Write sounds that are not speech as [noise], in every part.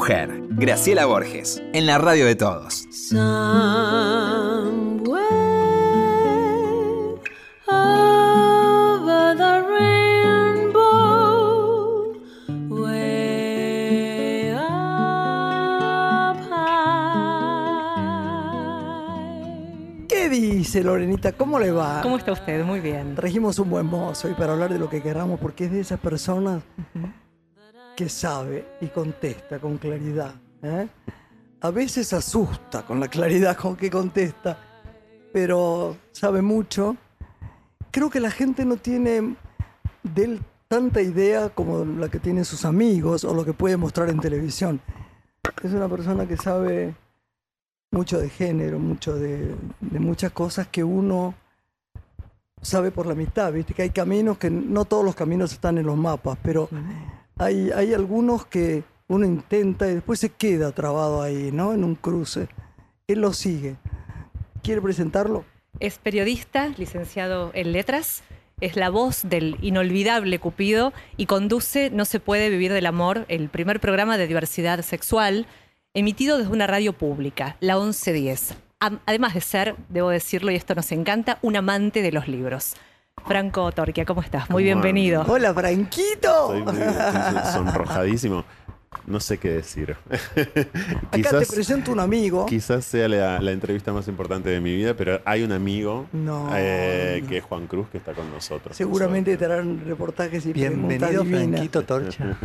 Mujer. Graciela Borges, en la radio de todos. ¿Qué dice Lorenita? ¿Cómo le va? ¿Cómo está usted? Muy bien. Trajimos un buen mozo y para hablar de lo que queramos, porque es de esas personas que sabe y contesta con claridad. ¿eh? A veces asusta con la claridad con que contesta, pero sabe mucho. Creo que la gente no tiene de él tanta idea como la que tienen sus amigos o lo que puede mostrar en televisión. Es una persona que sabe mucho de género, mucho de, de muchas cosas que uno sabe por la mitad, viste que hay caminos que no todos los caminos están en los mapas, pero hay, hay algunos que uno intenta y después se queda trabado ahí, ¿no? En un cruce. Él lo sigue. ¿Quiere presentarlo? Es periodista, licenciado en letras, es la voz del inolvidable Cupido y conduce No se puede vivir del amor, el primer programa de diversidad sexual emitido desde una radio pública, la 1110. Am- Además de ser, debo decirlo y esto nos encanta, un amante de los libros. Franco Torquia, ¿cómo estás? Muy ¿Cómo bienvenido. Hola, Franquito. Estoy, muy- estoy sonrojadísimo. No sé qué decir. [laughs] Acá te presento un amigo. quizás sea la, la entrevista más importante de mi vida, pero hay un amigo No, eh, no. que es Juan Cruz que está con nosotros. Seguramente te harán reportajes y Bienvenido. Franquito Torcha.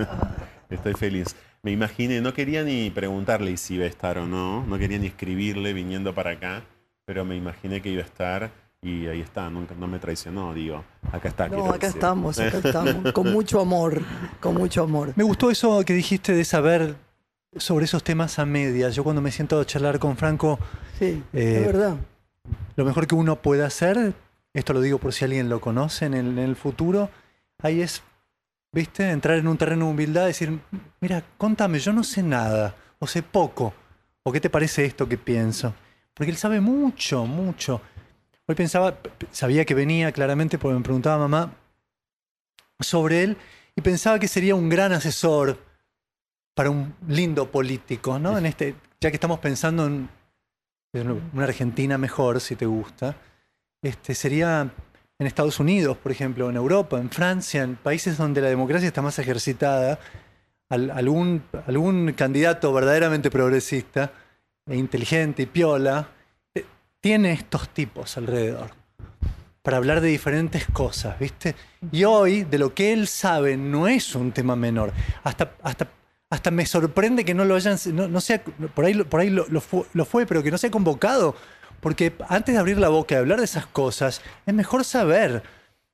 [laughs] Estoy feliz. Me imaginé, no quería ni preguntarle si iba a estar o no, no quería ni escribirle viniendo para acá, pero me imaginé que iba a estar y ahí está, nunca, no me traicionó, digo, acá está. No, acá decir. estamos, acá [laughs] estamos. Con mucho amor, con mucho amor. Me gustó eso que dijiste de saber sobre esos temas a medias. Yo cuando me siento a charlar con Franco, Sí, Eh, es verdad. lo mejor que uno puede hacer, esto lo digo por si alguien lo conoce en el, en el futuro, ahí es, viste, entrar en un terreno de humildad y decir, mira, contame, yo no sé nada, o sé poco, o qué te parece esto que pienso. Porque él sabe mucho, mucho. Hoy pensaba, sabía que venía claramente porque me preguntaba mamá sobre él y pensaba que sería un gran asesor para un lindo político, ¿no? En este, ya que estamos pensando en en una Argentina mejor, si te gusta, este, sería en Estados Unidos, por ejemplo, en Europa, en Francia, en países donde la democracia está más ejercitada, al- algún, algún candidato verdaderamente progresista e inteligente y piola, tiene estos tipos alrededor para hablar de diferentes cosas, ¿viste? Y hoy, de lo que él sabe, no es un tema menor. Hasta, hasta, hasta me sorprende que no lo hayan, no, no sea, por ahí, lo- por ahí lo, lo fu- lo fue, pero que no sea convocado. Porque antes de abrir la boca y hablar de esas cosas, es mejor saber.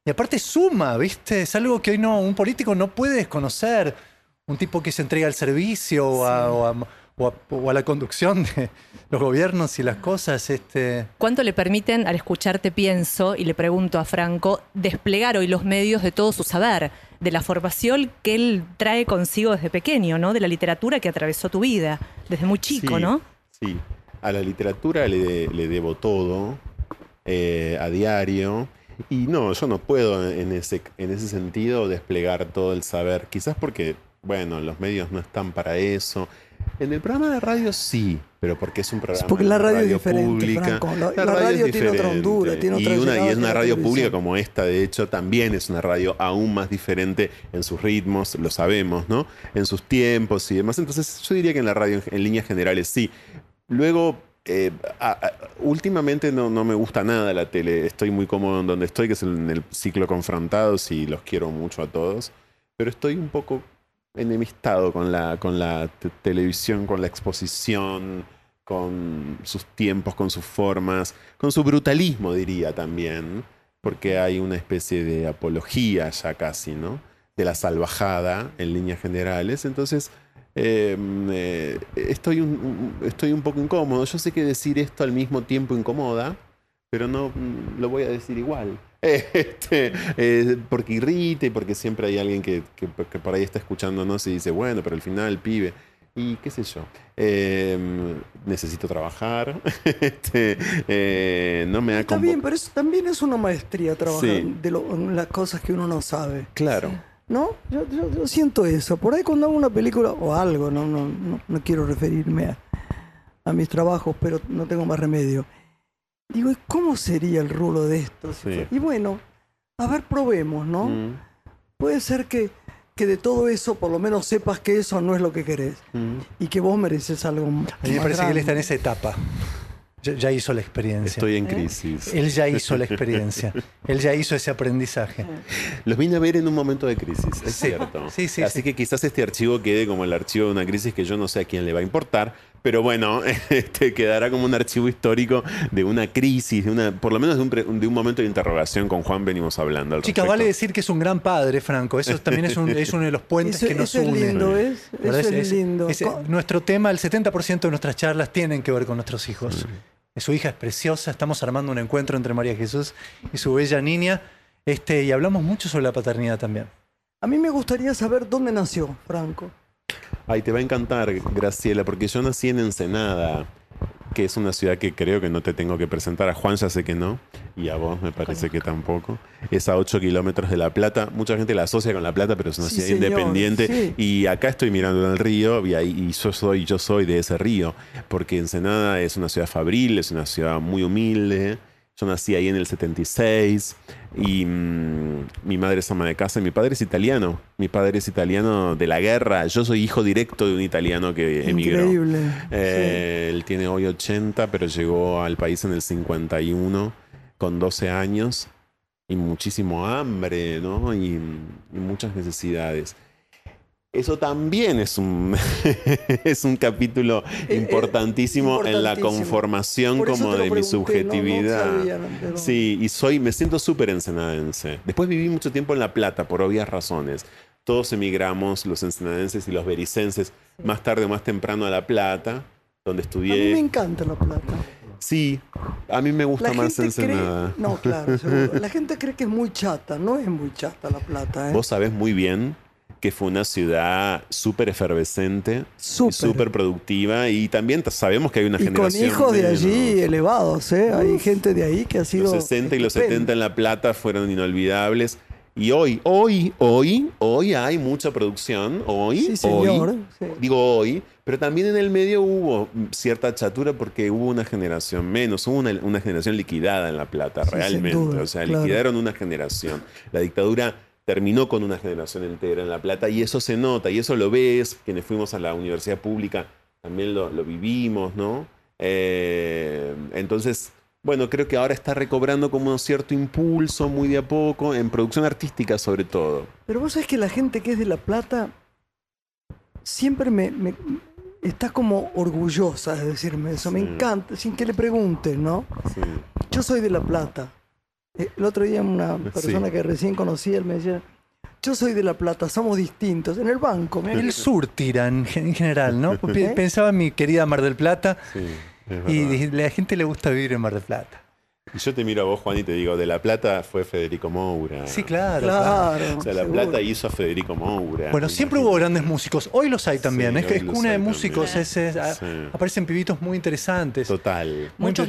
Y aparte suma, ¿viste? Es algo que hoy no, un político no puede desconocer. Un tipo que se entrega al servicio a, o a- o a- o a la conducción de los gobiernos y las cosas. Este, ¿Cuánto le permiten, al escucharte pienso, y le pregunto a Franco, desplegar hoy los medios de todo su saber, de la formación que él trae consigo desde pequeño, ¿no? De la literatura que atravesó tu vida, desde muy chico, Sí, ¿no? Sí, a la literatura le, le debo todo, eh, a diario. Y no, yo no puedo en ese, en ese sentido desplegar todo el saber. Quizás porque, bueno, los medios no están para eso. En el programa de radio sí, pero porque es un programa porque la de radio es diferente, pública. Franco. La- la radio es tiene otra hondura, tiene y, otra una, y es una la radio pública como esta, de hecho, también es una radio aún más diferente en sus ritmos, lo sabemos, ¿no? En sus tiempos y demás. Entonces, yo diría que en la radio, en, en líneas generales, sí. Luego, eh, a- a- últimamente no, no me gusta nada la tele. Estoy muy cómodo en donde estoy, que es en el ciclo Confrontados y los quiero mucho a todos. Pero estoy un poco enemistado con la, con la te- televisión, con la exposición, con sus tiempos, con sus formas, con su brutalismo, diría también. Porque hay una especie de apología ya casi, ¿no? De la salvajada en líneas generales. Entonces, eh, eh, estoy, un, un- estoy un poco incómodo. Yo sé que decir esto al mismo tiempo incomoda, pero no mm, lo voy a decir igual. [laughs] Este, eh, porque irrita y porque siempre hay alguien que, que- que por ahí está escuchándonos y dice, bueno, pero al final, pibe. Y qué sé yo. Eh, necesito trabajar. [laughs] Este, eh, no me ha Está bien, pero eso también es una maestría trabajar Sí. de lo- las cosas que uno no sabe. Claro. ¿No? Yo, yo- yo siento eso. Por ahí cuando hago una película o algo, no, no, no, no quiero referirme a, a mis trabajos, pero no tengo más remedio. Digo, ¿y cómo sería el rulo de esto? Sí. Y bueno, a ver, probemos, ¿no? Mm, Puede ser que, que de todo eso por lo menos sepas que eso no es lo que querés mm. y que vos mereces algo A mí me más parece que él está en esa etapa. Ya, ya hizo la experiencia. Estoy en crisis. Él ya [laughs] hizo la experiencia. Él ya hizo ese aprendizaje. Los vine a ver en un momento de crisis, es Sí, cierto. sí, sí, Así sí. que quizás este archivo quede como el archivo de una crisis que yo no sé a quién le va a importar, pero bueno, [laughs] este quedará como un archivo histórico de una crisis, de una, por lo menos de un, pre- de un momento de interrogación con Juan venimos hablando. Al Chicas, vale decir que es un gran padre, Franco. Eso también es, un- es uno de los puentes Eso, que nos eso es une. lindo, ¿ves? Eso ¿Verdad? es, lindo. es- Co- nuestro tema, el 70% de nuestras charlas tienen que ver con nuestros hijos. Su hija es preciosa, estamos armando un encuentro entre María Jesús y su bella niña. Este, y hablamos mucho sobre la paternidad también. A mí me gustaría saber dónde nació Franco. Ay, te va a encantar, Graciela, porque yo nací en Ensenada, que es una ciudad que creo que no te tengo que presentar. A Juan ya sé que no, y a vos me parece que tampoco. Es a 8 kilómetros de La Plata. Mucha gente la asocia con La Plata, pero es una Sí, ciudad señor, independiente. sí. Y acá estoy mirando el río, y, ahí, y yo, soy, yo soy de ese río, porque Ensenada es una ciudad fabril, es una ciudad muy humilde. Yo nací ahí en el 76 y mm, mi madre es ama de casa y mi padre es italiano. Mi padre es italiano de la guerra. Yo soy hijo directo de un italiano que emigró. Increíble. Eh, Él tiene hoy 80, pero llegó al país en el 51 con 12 años y muchísimo hambre, ¿no? Y, y muchas necesidades. Eso también es un, [laughs] es un capítulo eh, importantísimo, en la importantísimo. conformación como de mi pregunté, no- no subjetividad. sabía, no, pero- Sí, y soy, me siento súper ensenadense. Después viví mucho tiempo en La Plata, por obvias razones. Todos emigramos, los ensenadenses y los bericenses, más tarde o más temprano a La Plata, donde A mí estudié. me encanta La Plata. Sí, a mí me gusta La más cree... Ensenada. No, claro, seguro. [laughs] La gente cree que es muy chata. No es muy chata La Plata, ¿eh? Vos sabés muy bien que fue una ciudad súper efervescente, Súper. productiva y también sabemos que hay una Y con generación hijos de menos. allí elevados, ¿eh? Hay gente de ahí que ha sido... Los 60 y los estupenda. 70 en La Plata fueron inolvidables. Y hoy, hoy, hoy, hoy hay mucha producción. Hoy, Sí, señor. hoy. sí. Digo hoy, pero también en el medio hubo cierta chatura porque hubo una generación menos, hubo una, una generación liquidada en La Plata, Sí, realmente. duda, o sea, claro. liquidaron una generación. La dictadura terminó con una generación entera en La Plata y eso se nota y eso lo ves, quienes fuimos a la universidad pública también lo, lo vivimos, ¿no? Eh, entonces, bueno, creo que ahora está recobrando como un cierto impulso muy de a poco, en producción artística sobre todo. Pero vos sabés que la gente que es de La Plata siempre me, me- está como orgullosa de decirme eso. Me encanta, sin que le pregunten, ¿no? Sí. Yo soy de La Plata. Eh, El otro día una persona Sí. que recién conocí, él me decía, yo soy de La Plata, somos distintos. En el banco. mirá El sur tira en, gen- en general, ¿no? [laughs] ¿Eh? Pensaba en mi querida Mar del Plata Sí, es y la gente le gusta vivir en Mar del Plata. Y yo te miro a vos, Juan, y te digo, de La Plata fue Federico Moura. Sí, claro. claro. Claro. O sea, La seguro. Plata hizo a Federico Moura. Bueno, siempre hubo grandes músicos. Hoy los hay también. Sí, es que es cuna de músicos. es- es- a- Sí. Aparecen pibitos muy interesantes. Total. Muchos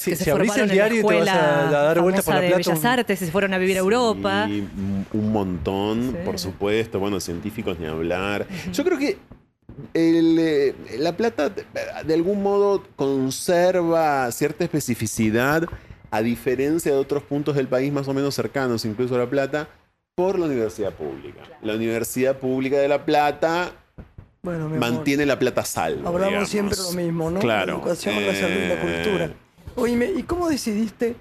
si- que se si abrís formaron el diario y en te la vas escuela a, a dar vuelta por la de plata. Bellas un- Artes y se fueron a vivir a Europa. Sí, un- montón, Sí. por supuesto. Bueno, científicos ni hablar. Yo creo que el, eh, La Plata de, de algún modo conserva cierta especificidad a diferencia de otros puntos del país más o menos cercanos, incluso a La Plata, por la universidad pública. La Universidad Pública de La Plata Bueno, mi amor, mantiene La Plata a salvo. Hablamos digamos. siempre lo mismo, ¿no? Claro. La educación, la salud y la Eh, cultura. Oíme, ¿y cómo decidiste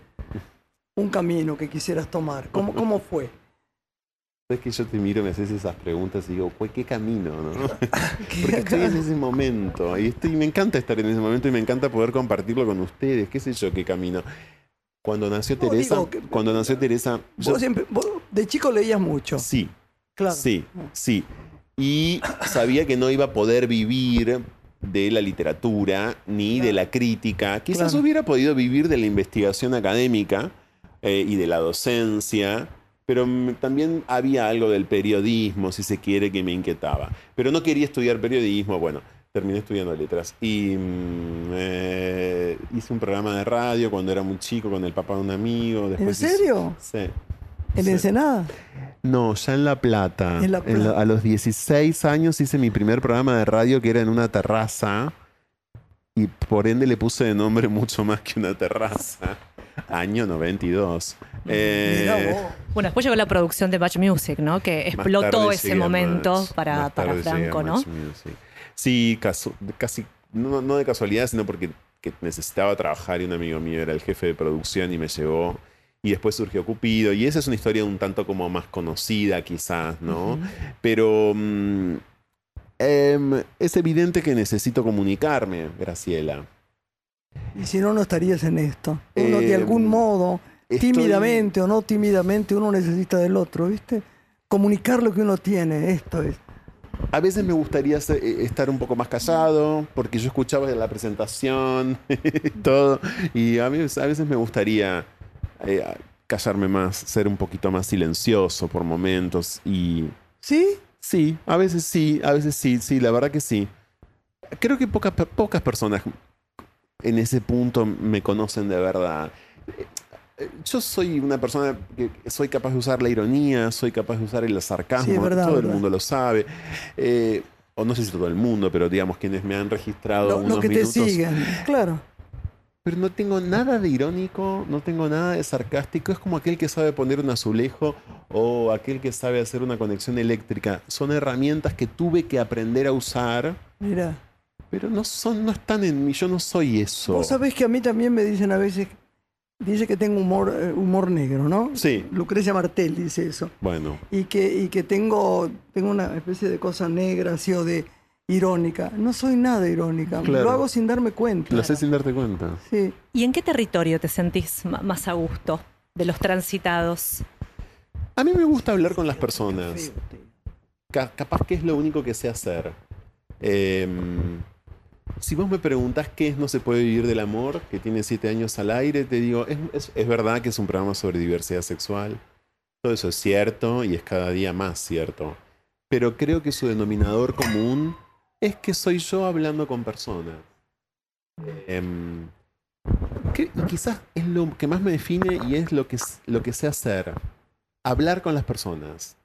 un camino que quisieras tomar? ¿Cómo, cómo fue? Es que yo te miro, me haces esas preguntas y digo, "Pues, ¿qué camino? no?" [laughs] Porque estoy en ese momento y estoy, me encanta estar en ese momento y me encanta poder compartirlo con ustedes, qué sé yo, qué camino. Cuando nació No, Teresa, digo que- cuando nació Teresa, yo- Vos siempre, vos de chico leías mucho. sí, Claro. sí, sí. Y sabía que no iba a poder vivir de la literatura ni de la crítica. Quizás Claro. hubiera podido vivir de la investigación académica eh, y de la docencia, pero también había algo del periodismo, si se quiere, que me inquietaba. Pero no quería estudiar periodismo, bueno, terminé estudiando letras. Y mm, eh, hice un programa de radio cuando era muy chico con el papá de un amigo. ¿En después hice- serio? Sí. ¿En Sí. Ensenada? No, ya en La Plata. En La En la- Plata. a los 16 años hice mi primer programa de radio que era en una terraza. Y por ende le puse de nombre mucho más que una terraza. Año 92. Eh. Bueno, después llegó la producción de Match Music, ¿no? Que explotó ese momento Match, para, para Franco, ¿no? Match Music. Sí, casi, no, no de casualidad, sino porque que necesitaba trabajar y un amigo mío era el jefe de producción y me llevó. Y después surgió Cupido. Y esa es una historia un tanto como más conocida, quizás, ¿no? Pero mm, em, es evidente que necesito comunicarme, Graciela. Y si no, no estarías en esto. Uno de Eh, algún modo, estoy- tímidamente o no tímidamente, uno necesita del otro, ¿viste? Comunicar lo que uno tiene, esto es. A veces me gustaría eh, estar un poco más callado, porque yo escuchaba la presentación [laughs] y todo, y a veces, a veces me gustaría eh, callarme más, ser un poquito más silencioso por momentos, y ¿Sí? sí, a veces sí, a veces sí, sí, la verdad que sí. Creo que pocas, pocas personas en ese punto me conocen de verdad. Eh, Yo soy una persona que soy capaz de usar la ironía, soy capaz de usar el sarcasmo, Sí, verdad, todo el mundo lo sabe. Eh, o no sé si todo el mundo, pero digamos quienes me han registrado Lo, unos lo que te sigan, claro. Pero no tengo nada de irónico, no tengo nada de sarcástico. Es como aquel que sabe poner un azulejo o aquel que sabe hacer una conexión eléctrica. Son herramientas que tuve que aprender a usar, Mira. pero no son, no están en mí. Yo no soy eso. Vos sabés que a mí también me dicen a veces, dice que tengo humor, eh, humor negro, ¿no? Sí. Lucrecia Martel dice eso. Bueno, Y que, y que tengo, tengo una especie de cosa negra, así o de irónica. No soy nada irónica. Claro. Lo hago sin darme cuenta. lo sé sin darte cuenta. Sí. ¿Y en qué territorio te sentís más a gusto de los transitados? A mí me gusta hablar con las personas. Ca- capaz que es lo único que sé hacer. Em, si vos me preguntás qué es No se puede vivir del amor, que tiene siete años al aire, te digo, es, es- es verdad que es un programa sobre diversidad sexual. Todo eso es cierto y es cada día más cierto. Pero creo que su denominador común es que soy yo hablando con personas. Que- y quizás es lo que más me define y es lo que, lo que sé hacer. Hablar con las personas.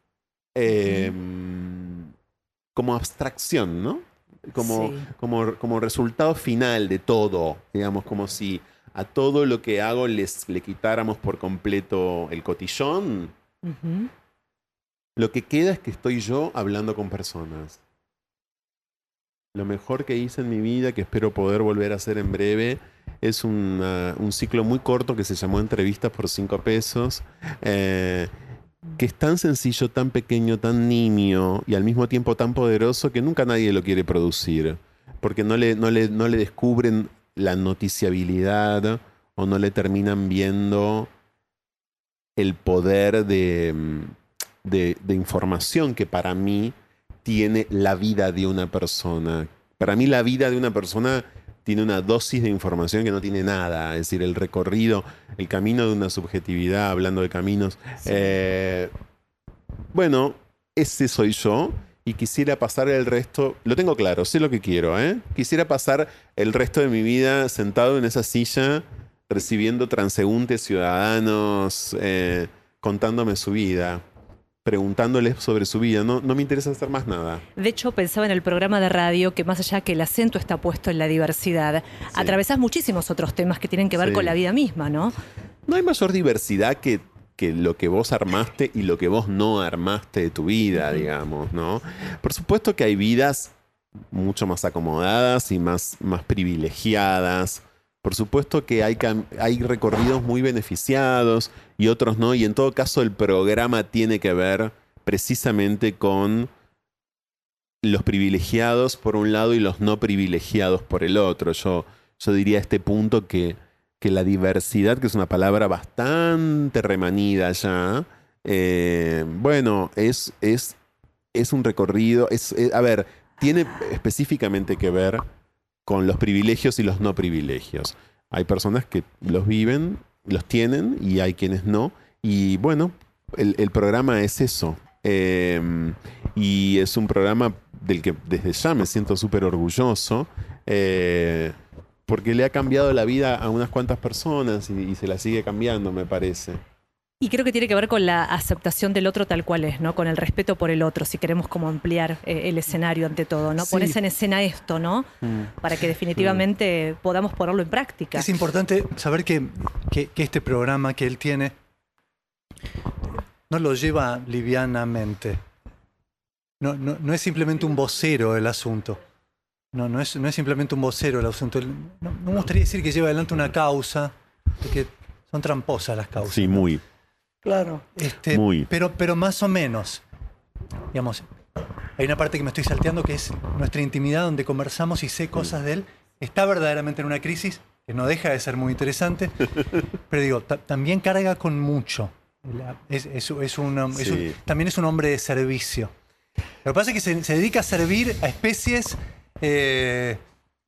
Em, como abstracción, ¿no? Como, Sí. como, como resultado final de todo. Digamos, como si a todo lo que hago les, le quitáramos por completo el cotillón. Lo que queda es que estoy yo hablando con personas. Lo mejor que hice en mi vida, que espero poder volver a hacer en breve, es una- un ciclo muy corto que se llamó Entrevistas por 5 pesos, eh, que es tan sencillo, tan pequeño, tan nimio y al mismo tiempo tan poderoso que nunca nadie lo quiere producir, porque no le, no le, no le descubren la noticiabilidad o no le terminan viendo el poder de, mm, de, de información que para mí tiene la vida de una persona. Para mí la vida de una persona tiene una dosis de información que no tiene nada, es decir, el recorrido, el camino de una subjetividad, hablando de caminos. Eh, bueno, ese soy yo y quisiera pasar el resto, lo tengo claro, sé lo que quiero, ¿eh? Quisiera pasar el resto de mi vida sentado en esa silla recibiendo transeúntes ciudadanos, eh, contándome su vida, preguntándoles sobre su vida. No, no me interesa hacer más nada. De hecho, pensaba en el programa de radio que más allá que el acento está puesto en la diversidad, atravesás muchísimos otros temas que tienen que ver Sí. con la vida misma, ¿no? No hay mayor diversidad que, que lo que vos armaste y lo que vos no armaste de tu vida, digamos, ¿no? Por supuesto que hay vidas mucho más acomodadas y más, más privilegiadas. Por supuesto que hay, recorridos muy beneficiados y otros no. Y en todo caso el programa tiene que ver precisamente con los privilegiados por un lado y los no privilegiados por el otro. Yo, yo diría a este punto que, que la diversidad, que es una palabra bastante remanida ya, eh, bueno, es, es, es un recorrido, es, eh, a ver, tiene específicamente que ver con los privilegios y los no privilegios. Hay personas que los viven, los tienen y hay quienes no. Y bueno, el, programa es eso. Eh, y es un programa del que desde ya me siento súper orgulloso. eh, porque le ha cambiado la vida a unas cuantas personas y, y se la sigue cambiando, me parece. Y creo que tiene que ver con la aceptación del otro tal cual es, ¿no? Con el respeto por el otro, si queremos como ampliar eh, el escenario ante todo, ¿no? Sí. Pones en escena esto, ¿no? Mm. Para que definitivamente podamos ponerlo en práctica. Es importante saber que, que- que este programa que él tiene no lo lleva livianamente. No, no, no es simplemente un vocero el asunto. No, no es, no es simplemente un vocero el asunto. No, no me gustaría decir que lleva adelante una causa, porque son tramposas las causas. Sí, muy. Claro. Este, Muy. Pero, pero más o menos. Digamos, hay una parte que me estoy salteando que es nuestra intimidad donde conversamos y sé cosas de él. Está verdaderamente en una crisis que no deja de ser muy interesante, [laughs] pero digo, ta- también carga con mucho. Es, es- es un, es un- Sí. también es un hombre de servicio. Lo que pasa es que se, se dedica a servir a especies eh,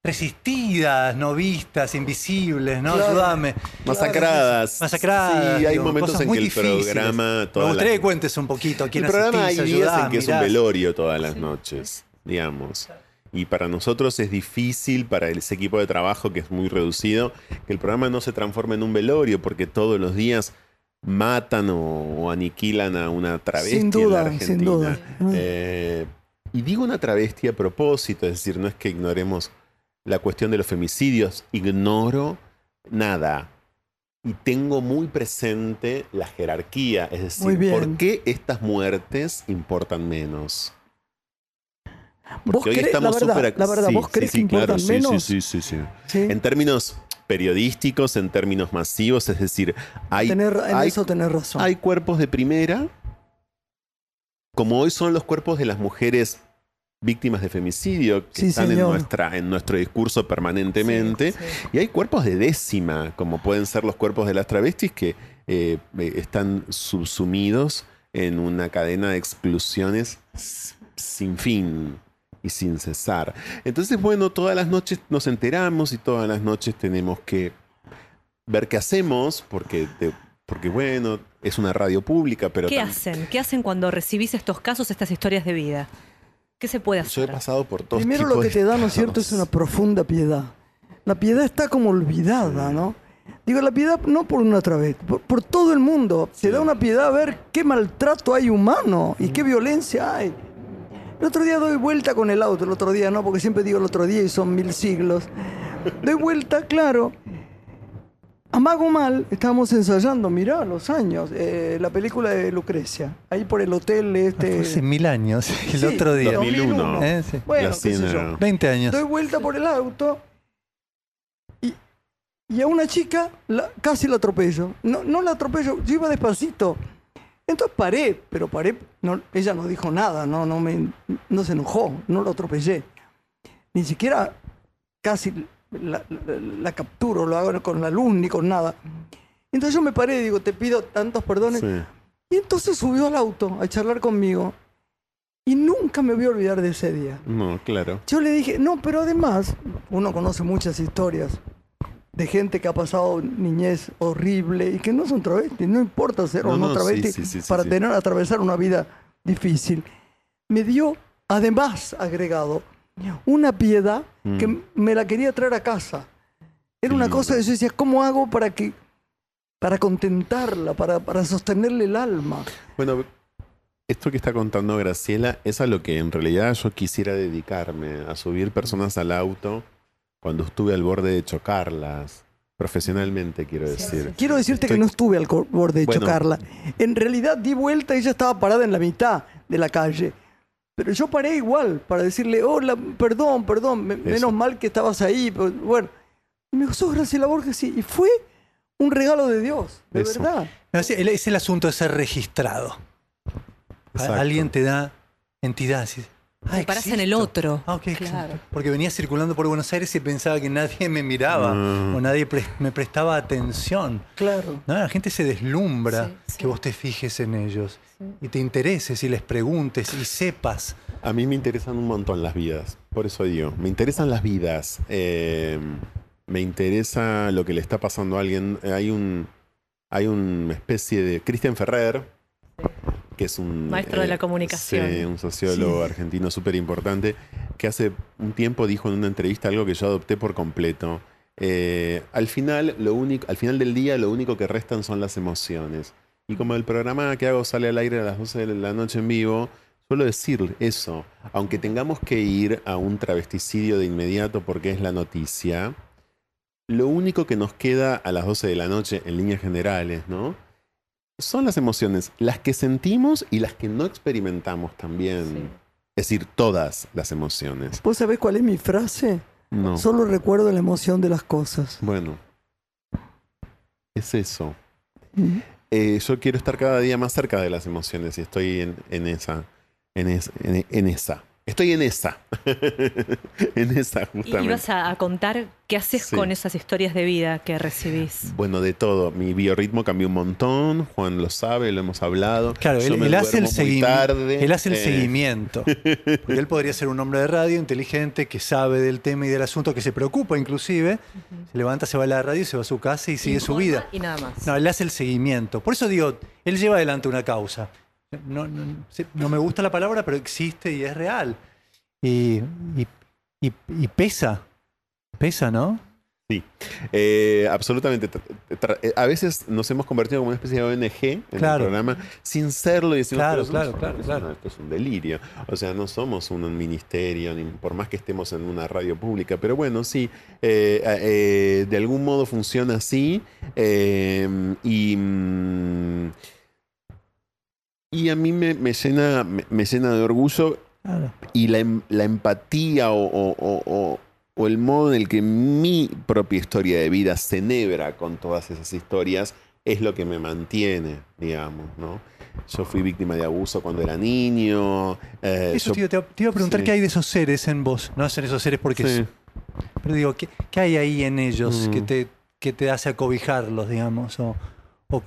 resistidas, no vistas, invisibles, ¿no? Claro. Ayúdame. Masacradas. Masacradas. Sí, hay digo, momentos en que el difíciles. programa. Me gustaría que cuentes un poquito. El quién programa hay asistís, días ayudás, en que es un velorio todas las noches, digamos. Y para nosotros es difícil, para ese equipo de trabajo que es muy reducido, que el programa no se transforme en un velorio, porque todos los días matan o, o aniquilan a una travesti Sin en la duda, Argentina. sin duda. Eh, y digo una travesti a propósito, es decir, no es que ignoremos la cuestión de los femicidios, ignoro nada. Y tengo muy presente la jerarquía, es decir. ¿por qué estas muertes importan menos? ¿Vos Porque hoy crees, la estamos verdad, súper- la verdad, sí, ¿vos sí, crees sí, que importan claro, sí, menos? Sí, sí, sí, sí. Sí. En términos periodísticos, en términos masivos, es decir, hay, Tener- en hay eso tenés razón. hay cuerpos de primera, como hoy son los cuerpos de las mujeres víctimas de femicidio, que Sí, están en, nuestra, en nuestro discurso permanentemente, Sí, sí. y hay cuerpos de décima, como pueden ser los cuerpos de las travestis, que eh, eh, están subsumidos en una cadena de exclusiones sin fin y sin cesar. Entonces, bueno, todas las noches nos enteramos y todas las noches tenemos que ver qué hacemos, porque, te- porque bueno, es una radio pública, pero ¿Qué hacen? ¿Qué hacen cuando recibís estos casos, estas historias de vida? ¿Qué se puede yo he hacer? pasado por todo Primero lo que te da, ¿no es cierto?, es una profunda piedad. La piedad está como olvidada, ¿no? Digo, la piedad no por una otra vez, por, por todo el mundo. Te da una piedad a ver qué maltrato hay humano y qué violencia hay. El otro día doy vuelta con el auto, el otro día no, porque siempre digo el otro día y son mil siglos. Doy vuelta, claro. Amago Mal, estábamos ensayando, mirá los años, eh, la película de Lucrecia, ahí por el hotel este... Fue hace mil años, [laughs] el Sí, otro día. 2001. Eh, sí. Bueno, La qué sé cena. yo. 20 años. Doy vuelta por el auto y, y a una chica la- casi la atropello. No, no la atropello, yo iba despacito. Entonces paré, pero paré, no, ella no dijo nada, no, no, me, no se enojó, no lo atropellé. Ni siquiera casi la, la- la capturo, lo hago con la luz ni con nada. Entonces yo me paré y digo, te pido tantos perdones. Sí. Y entonces subió al auto a charlar conmigo. Y nunca me voy a olvidar de ese día. No, claro. Yo le dije, no, pero además, uno conoce muchas historias de gente que ha pasado niñez horrible y que no son travestis, no importa ser o No, travesti sí, sí, sí, sí, para tener, atravesar una vida difícil. Me dio, además, agregado, una piedad Mm. que me la quería traer a casa. Era una cosa que yo decía, ¿cómo hago para que para contentarla, para, para sostenerle el alma? Bueno, esto que está contando Graciela es a lo que en realidad yo quisiera dedicarme, a subir personas al auto cuando estuve al borde de chocarlas, profesionalmente quiero decir. Quiero decirte Estoy- que no estuve al borde de Bueno. chocarla. En realidad di vuelta y ella estaba parada en la mitad de la calle. Pero yo paré igual para decirle, hola, perdón, perdón, me- menos mal que estabas ahí. pero bueno, y me dijo, sos Graciela Borges, sí. Y fue un regalo de Dios, de Eso. verdad. No, es, el, es el asunto de ser registrado. Exacto. Alguien te da entidad. Ah, Te parás en el otro. Ah, ok, Claro. Porque venía circulando por Buenos Aires y pensaba que nadie me miraba Mm. o nadie me prestaba atención. Claro. No, la gente se deslumbra Sí, sí. que vos te fijes en ellos y te intereses y les preguntes y sepas. A mí me interesan un montón las vidas, por eso digo, me interesan las vidas. eh, me interesa lo que le está pasando a alguien. Hay un, hay una especie de Cristian Ferrer, que es un Maestro de la comunicación. sí, un sociólogo Sí. argentino súper importante, que hace un tiempo dijo en una entrevista algo que yo adopté por completo. Eh, al final, lo único, al final del día, lo único que restan son las emociones. Y como el programa que hago sale al aire a las 12 de la noche en vivo, suelo decir eso. Aunque tengamos que ir a un travesticidio de inmediato porque es la noticia, lo único que nos queda a las 12 de la noche en líneas generales, ¿no? Son las emociones, las que sentimos y las que no experimentamos también. Sí. Es decir, todas las emociones. ¿Vos sabés cuál es mi frase? No. Solo recuerdo la emoción de las cosas. Bueno. Es eso. Eh, yo quiero estar cada día más cerca de las emociones y estoy en, en esa. En, es- en- en esa. Estoy en esa. [laughs] en esa, Y justamente. ibas a, a contar qué haces Sí. con esas historias de vida que recibís. Bueno, de todo. Mi biorritmo cambió un montón. Juan lo sabe, lo hemos hablado. Claro, Yo él, me él hace el muy seguimiento. tarde. Él hace el Eh, seguimiento. [laughs] Porque él podría ser un hombre de radio inteligente que sabe del tema y del asunto, que se preocupa inclusive. Se levanta, se va a la radio, se va a su casa y sigue su vida. Y nada más. No, él hace el seguimiento. Por eso digo, él lleva adelante una causa. No, no- sí, no me gusta la palabra, pero existe y es real. Y, y- y- y pesa. Pesa, ¿no? Eh, absolutamente. Eh, A veces nos hemos convertido como una especie de ONG en Claro. el programa sin serlo y decimos, Claro, "Pero eso no claro, claro, esto es un delirio. O sea, no somos un ministerio, ni por más que estemos en una radio pública, pero bueno, sí, eh, eh, de algún modo funciona así. y, mm, y a mí me, me llena, me, me llena de orgullo Claro. y la, la empatía o, o- o- o- o el modo en el que mi propia historia de vida se enhebra con todas esas historias es lo que me mantiene, digamos, ¿no? Yo fui víctima de abuso cuando era niño. eh, Eso, yo- tío, te, te iba a preguntar sí. qué hay de esos seres en vos. No hacen esos seres porque... Sí. es- Pero digo, ¿qué, qué hay ahí en ellos Mm. que, te, que te hace acobijarlos, digamos? O,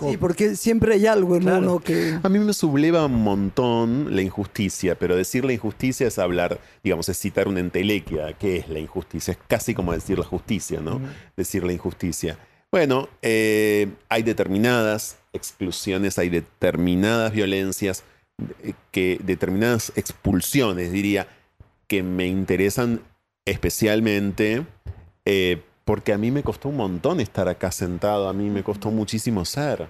Sí, porque siempre hay algo en Claro. uno que... A mí me subleva un montón la injusticia, pero decir la injusticia es hablar, digamos, es citar una entelequia. ¿Qué es la injusticia? Es casi como decir la justicia, ¿no? Decir la injusticia. Bueno, eh, hay determinadas exclusiones, hay determinadas violencias, eh, que, determinadas expulsiones, diría, que me interesan especialmente eh, porque a mí me costó un montón estar acá sentado, a mí me costó muchísimo ser.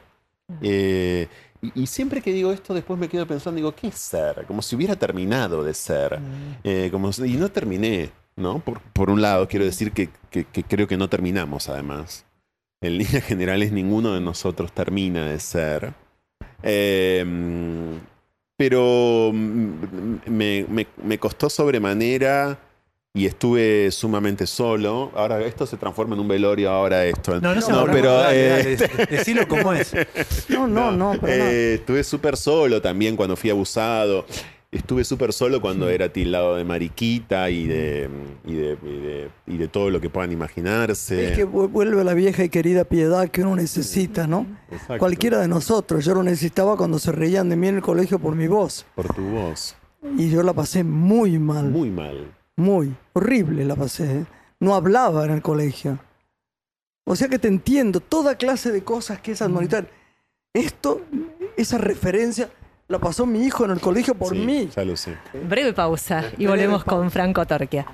Eh, y, y siempre que digo esto, después me quedo pensando, digo, ¿qué es ser? Como si hubiera terminado de ser. Eh, como y no terminé, ¿no? Por, por un lado, quiero decir que, que- que creo que no terminamos, además. En [laughs] líneas generales, ninguno de nosotros termina de ser. Eh, pero me, me- me costó sobremanera y estuve sumamente solo. Ahora esto se transforma en un velorio, ahora esto. No, no, se No, pero, dale, eh, decilo como es. [laughs] No, no, no, pero no. Eh, estuve súper solo también cuando fui abusado. Estuve súper solo cuando era tildado de mariquita y de, y de, y de- y de todo lo que puedan imaginarse. Es que vu- vuelve la vieja y querida piedad que uno necesita, ¿no? Exacto. Cualquiera de nosotros. Yo lo necesitaba cuando se reían de mí en el colegio por mi voz. Por tu voz. Y yo la pasé muy mal. Muy, Muy horrible la pasé. ¿eh? No hablaba en el colegio. O sea que te entiendo. Toda clase de cosas que es admonitar. Esto, esa referencia, la pasó mi hijo en el colegio por Sí, mí. Ya lo sé. Breve pausa y volvemos con Franco Torquia.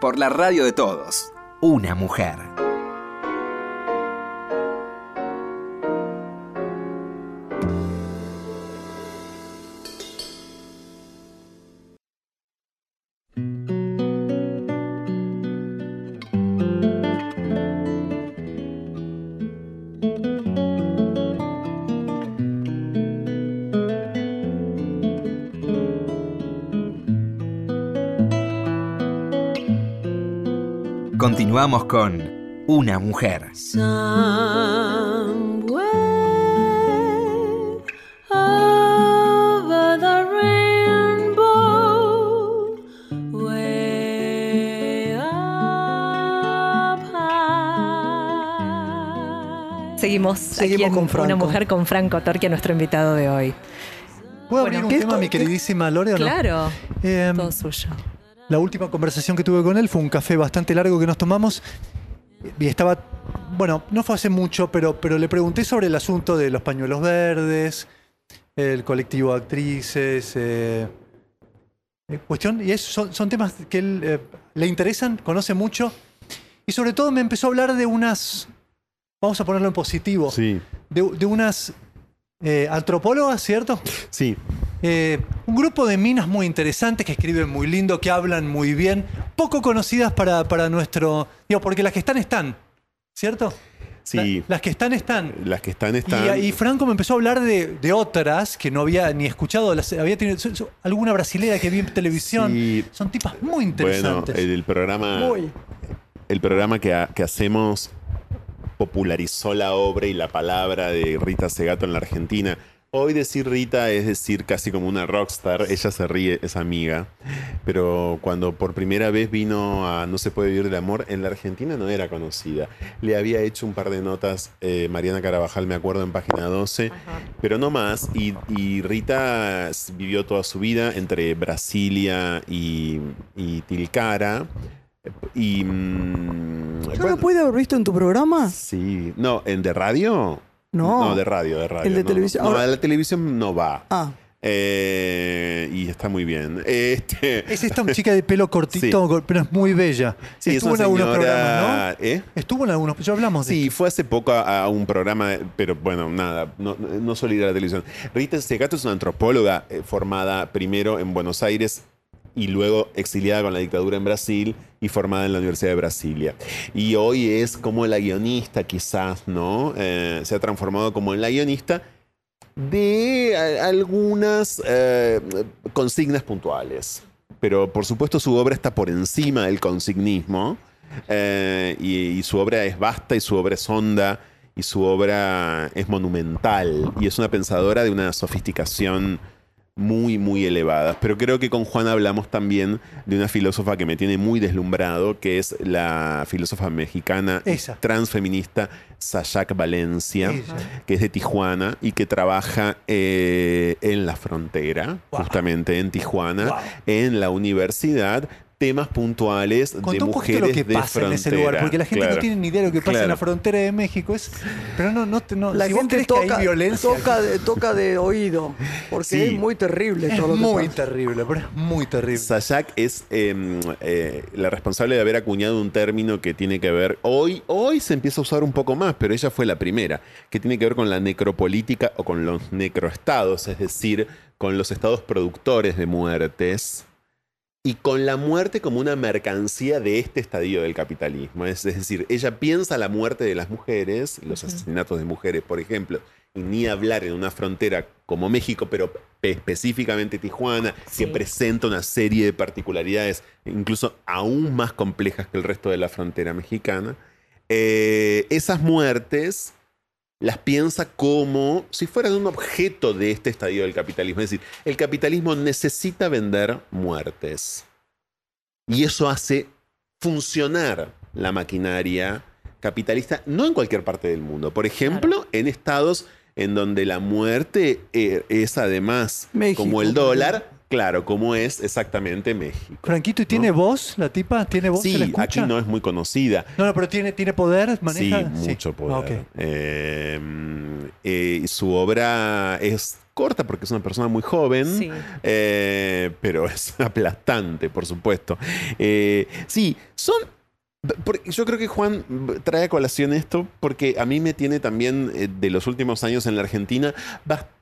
Por la radio de todos. Una mujer. Continuamos con Una mujer. Somewhere over the rainbow, way up high. Seguimos, Seguimos aquí en con Franco. Una mujer con Franco Torquia, nuestro invitado de hoy. ¿Puedo Bueno, abrir un ¿qué tema, esto- mi queridísima Lore, o no? Claro, Em, todo suyo. La última conversación que tuve con él fue un café bastante largo que nos tomamos y estaba, bueno, no fue hace mucho, pero, pero le pregunté sobre el asunto de los pañuelos verdes, el colectivo de actrices, eh, eh, cuestión, y es- son, son temas que él eh, le interesan, conoce mucho y sobre todo me empezó a hablar de unas, vamos a ponerlo en positivo, Sí, de, de unas eh, antropólogas, ¿cierto? sí. Eh, un grupo de minas muy interesantes que escriben muy lindo, que hablan muy bien, poco conocidas para, para nuestro. Digo, porque las que están, están. ¿Cierto? Sí. La- las que están, están. Las que están, Y, están. y Franco me empezó a hablar de, de otras que no había ni escuchado. las- había tenido so- so- alguna brasilera que vi en televisión. Sí. Son tipas muy Bueno, interesantes. el, el programa. Muy. el programa que, ha- que hacemos popularizó la obra y la palabra de Rita Segato en la Argentina. Hoy decir Rita es decir casi como una rockstar, ella se ríe, es amiga, pero cuando por primera vez vino a No se puede vivir del amor, en la Argentina no era conocida. Le había hecho un par de notas eh, Mariana Carabajal, me acuerdo, en página 12, pero no más. Y, y Rita vivió toda su vida entre Brasilia y, y Tilcara. Y. mm, ¿Yo bueno, lo pude haber visto en tu programa? Sí. No, ¿en de radio? No. No, de radio, de radio. El de no. televisión. No, la televisión no va. Ah, Eh, y está muy bien. Este, Es esta chica de pelo cortito, cor- pero es muy bella. sí, es Estuvo en una algunos señora. programas, ¿no? ¿eh? Estuvo en algunos. Ya hablamos de Sí, fue hace poco a, a un programa, de- pero bueno, nada, no, no suele ir a la televisión. Rita Segato es una antropóloga eh, formada primero en Buenos Aires y luego exiliada con la dictadura en Brasil y formada en la Universidad de Brasilia. Y hoy es como la guionista, quizás, ¿no? Eh, se ha transformado como la guionista de algunas eh, consignas puntuales. Pero por supuesto su obra está por encima del consignismo eh, y, y su obra es vasta y su obra es honda y su obra es monumental y es una pensadora de una sofisticación muy, muy elevada. Pero creo que con Juan hablamos también de una filósofa que me tiene muy deslumbrado, que es la filósofa mexicana Esa. transfeminista Sayak Valencia que es de Tijuana y que trabaja eh, en la frontera, Wow. justamente en Tijuana, Wow. en la universidad, temas puntuales de un poquito mujeres lo que de pasa en ese lugar, porque la gente no tiene ni idea de lo que pasa en la frontera de México. Es, pero no, no, no la si gente crees que toca, hay violencia, toca, de, toca de oído, porque Sí. es muy terrible es todo lo que muy pasa. terrible, pero es muy terrible. Sayak es eh, eh, la responsable de haber acuñado un término que tiene que ver, hoy, hoy se empieza a usar un poco más, pero ella fue la primera, que tiene que ver con la necropolítica o con los necroestados, es decir, con los estados productores de muertes y con la muerte como una mercancía de este estadio del capitalismo. Es, es decir, ella piensa la muerte de las mujeres, los asesinatos de mujeres, por ejemplo, y ni hablar en una frontera como México, pero pe- específicamente Tijuana, Sí. que presenta una serie de particularidades, incluso aún más complejas que el resto de la frontera mexicana. Eh, esas muertes las piensa como si fueran un objeto de este estadio del capitalismo. Es decir, el capitalismo necesita vender muertes. Y eso hace funcionar la maquinaria capitalista, no en cualquier parte del mundo. Por ejemplo, en estados en donde la muerte eh, es además, México, como el dólar, claro, como es exactamente México. Franquito, ¿y tiene voz la tipa? ¿Tiene voz? ¿Se la Sí, escucha? aquí no es muy conocida. No, no, pero tiene, tiene poder, maneja. Sí, mucho poder. Ah, ok. Eh, eh, su obra es corta porque es una persona muy joven, Sí. eh, pero [laughs] es aplastante, por supuesto. Eh, sí, son... Yo creo que Juan trae a colación esto porque a mí me tiene también eh, de los últimos años en la Argentina bastante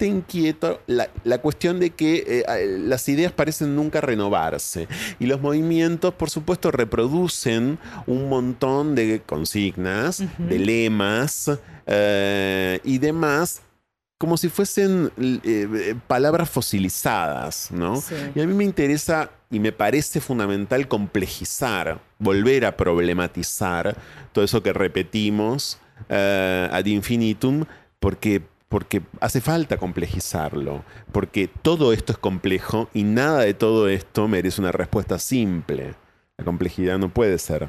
inquieto la, la cuestión de que eh, las ideas parecen nunca renovarse y los movimientos por supuesto reproducen un montón de consignas, Ujú. de lemas eh, y demás como si fuesen eh, palabras fosilizadas, ¿no? Sí. Y a mí me interesa y me parece fundamental complejizar, volver a problematizar todo eso que repetimos ad infinitum, porque, porque hace falta complejizarlo, porque todo esto es complejo y nada de todo esto merece una respuesta simple. La complejidad no puede ser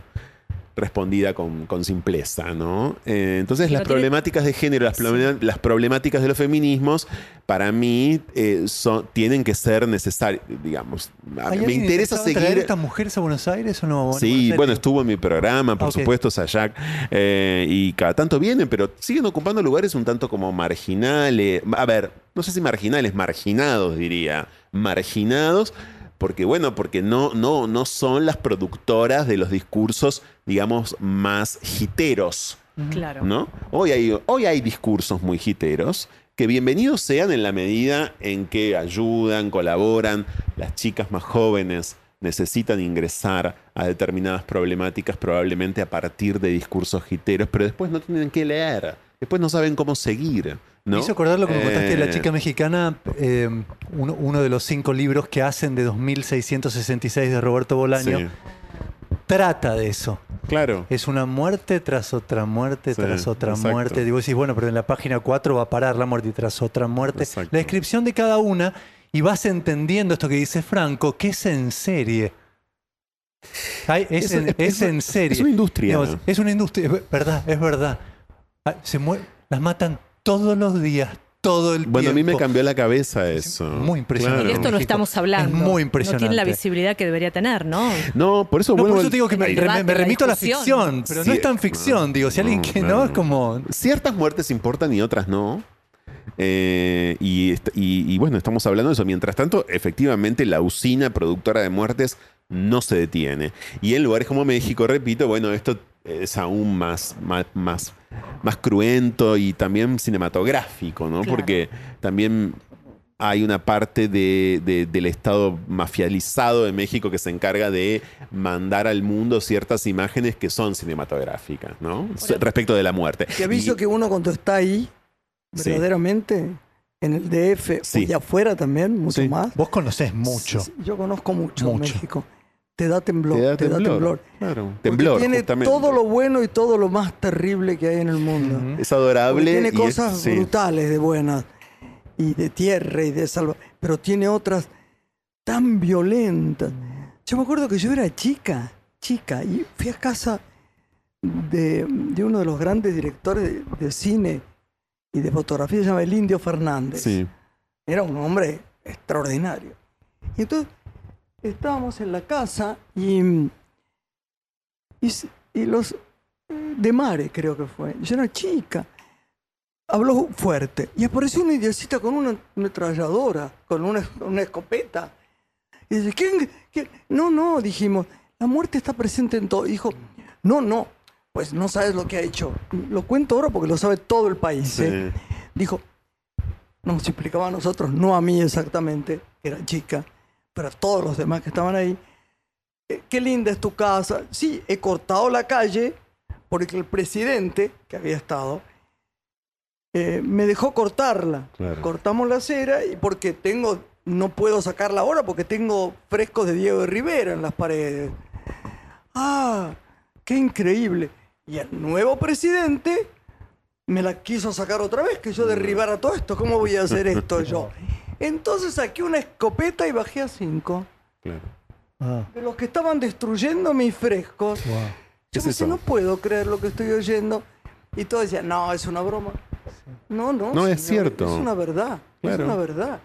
respondida con, con simpleza, ¿no? Eh, entonces las tiene- problemáticas de género, las, las problemáticas de los feminismos, para mí eh, son, tienen que ser necesarias, digamos. A- ¿Hay Me interesa traer seguir... estas mujeres a Buenos Aires o no? Sí, Buenos bueno, estuvo en mi programa, por supuesto, Sayak, eh, y cada tanto vienen, pero siguen ocupando lugares un tanto como marginales. A ver, no sé si marginales, marginados, diría. Marginados, porque bueno, porque no, no, no son las productoras de los discursos, digamos, más jiteros. Claro. ¿no? Hoy hay, hoy hay discursos muy jiteros que bienvenidos sean en la medida en que ayudan, colaboran, las chicas más jóvenes necesitan ingresar a determinadas problemáticas probablemente a partir de discursos jiteros, pero después no tienen que leer, después no saben cómo seguir. ¿no? Me hizo acordar lo que me contaste de la Eh, chica mexicana, eh, uno, uno de los cinco libros que hacen de 2666 de Roberto Bolaño. sí, Trata de eso. claro. Es una muerte tras otra muerte, Sí, tras otra exacto. muerte. Digo, decís, bueno, pero en la página 4 va a parar la muerte y tras otra muerte. Exacto. La descripción de cada una y vas entendiendo esto que dice Franco, que es en serie. Ay, es, Es- en, es- es en serie. Es una industria. Es una industria, es verdad, es verdad. Ah, Se las matan todos los días, todo el Bueno, a mí me tiempo. cambió la cabeza eso. muy impresionante. Y de esto no estamos hablando. Es muy No tiene la impresionante. visibilidad que debería tener, ¿no? No, por eso No, por eso te digo que me, debate, remito a la ficción, pero no es tan ficción, digo. Si alguien no, que no es como. ciertas muertes importan y otras no. Eh, y- y bueno, estamos hablando de eso. Mientras tanto, efectivamente, la usina productora de muertes no se detiene. Y en lugares como México, repito, bueno, esto es aún más, más, más, más cruento y también cinematográfico, ¿no? Claro. Porque también hay una parte de- de- del Estado mafializado de México que se encarga de mandar al mundo ciertas imágenes que son cinematográficas, ¿no? Respecto de la muerte. Te aviso Y- que uno cuando está ahí, Sí. verdaderamente, en el DF Sí. y afuera también, mucho Sí. más. Vos conocés mucho. Sí, Yo conozco mucho, Mucho. México. Te da temblor, Te da temblor. Claro, Porque temblor, tiene justamente. todo lo bueno y todo lo más terrible que hay en el mundo. Es adorable. Porque tiene y es- cosas sí. brutales de buenas y de tierra y de salva, pero tiene otras tan violentas. Yo me acuerdo que yo era chica, chica, y fui a casa de, de uno de los grandes directores de, de cine y de fotografía, se llama el Indio Fernández. Sí. Era un hombre extraordinario. Y entonces estábamos en la casa y, y, los de Mare creo que fue. Yo era chica. Habló fuerte. Y apareció una idiocita con una ametralladora, con una, una escopeta. Y dice, ¿quién, quién? No, no, dijimos, la muerte está presente en todo. Y dijo, no, no, pues no sabes lo que ha hecho. Lo cuento ahora porque lo sabe todo el país. Sí. ¿eh? Dijo, nos explicaba a nosotros, no a mí exactamente, que era chica, pero a todos los demás que estaban ahí. "Eh, Qué linda es tu casa. Sí, he cortado la calle porque el presidente, que había estado, eh, me dejó cortarla. Claro. Cortamos la acera y porque tengo, no puedo sacarla ahora porque tengo frescos de Diego de Rivera en las paredes. Ah, qué increíble. Y el nuevo presidente me la quiso sacar otra vez, que yo derribara todo esto. ¿Cómo voy a hacer esto yo? [laughs] Entonces saqué una escopeta y bajé a cinco. Claro. Ah, De los que estaban destruyendo mis frescos. wow. ¿Qué Yo es me decía, eso? no puedo creer lo que estoy oyendo. Y todos decían, no, es una broma. No, no. No, es cierto. Es una verdad. Es Claro. una verdad.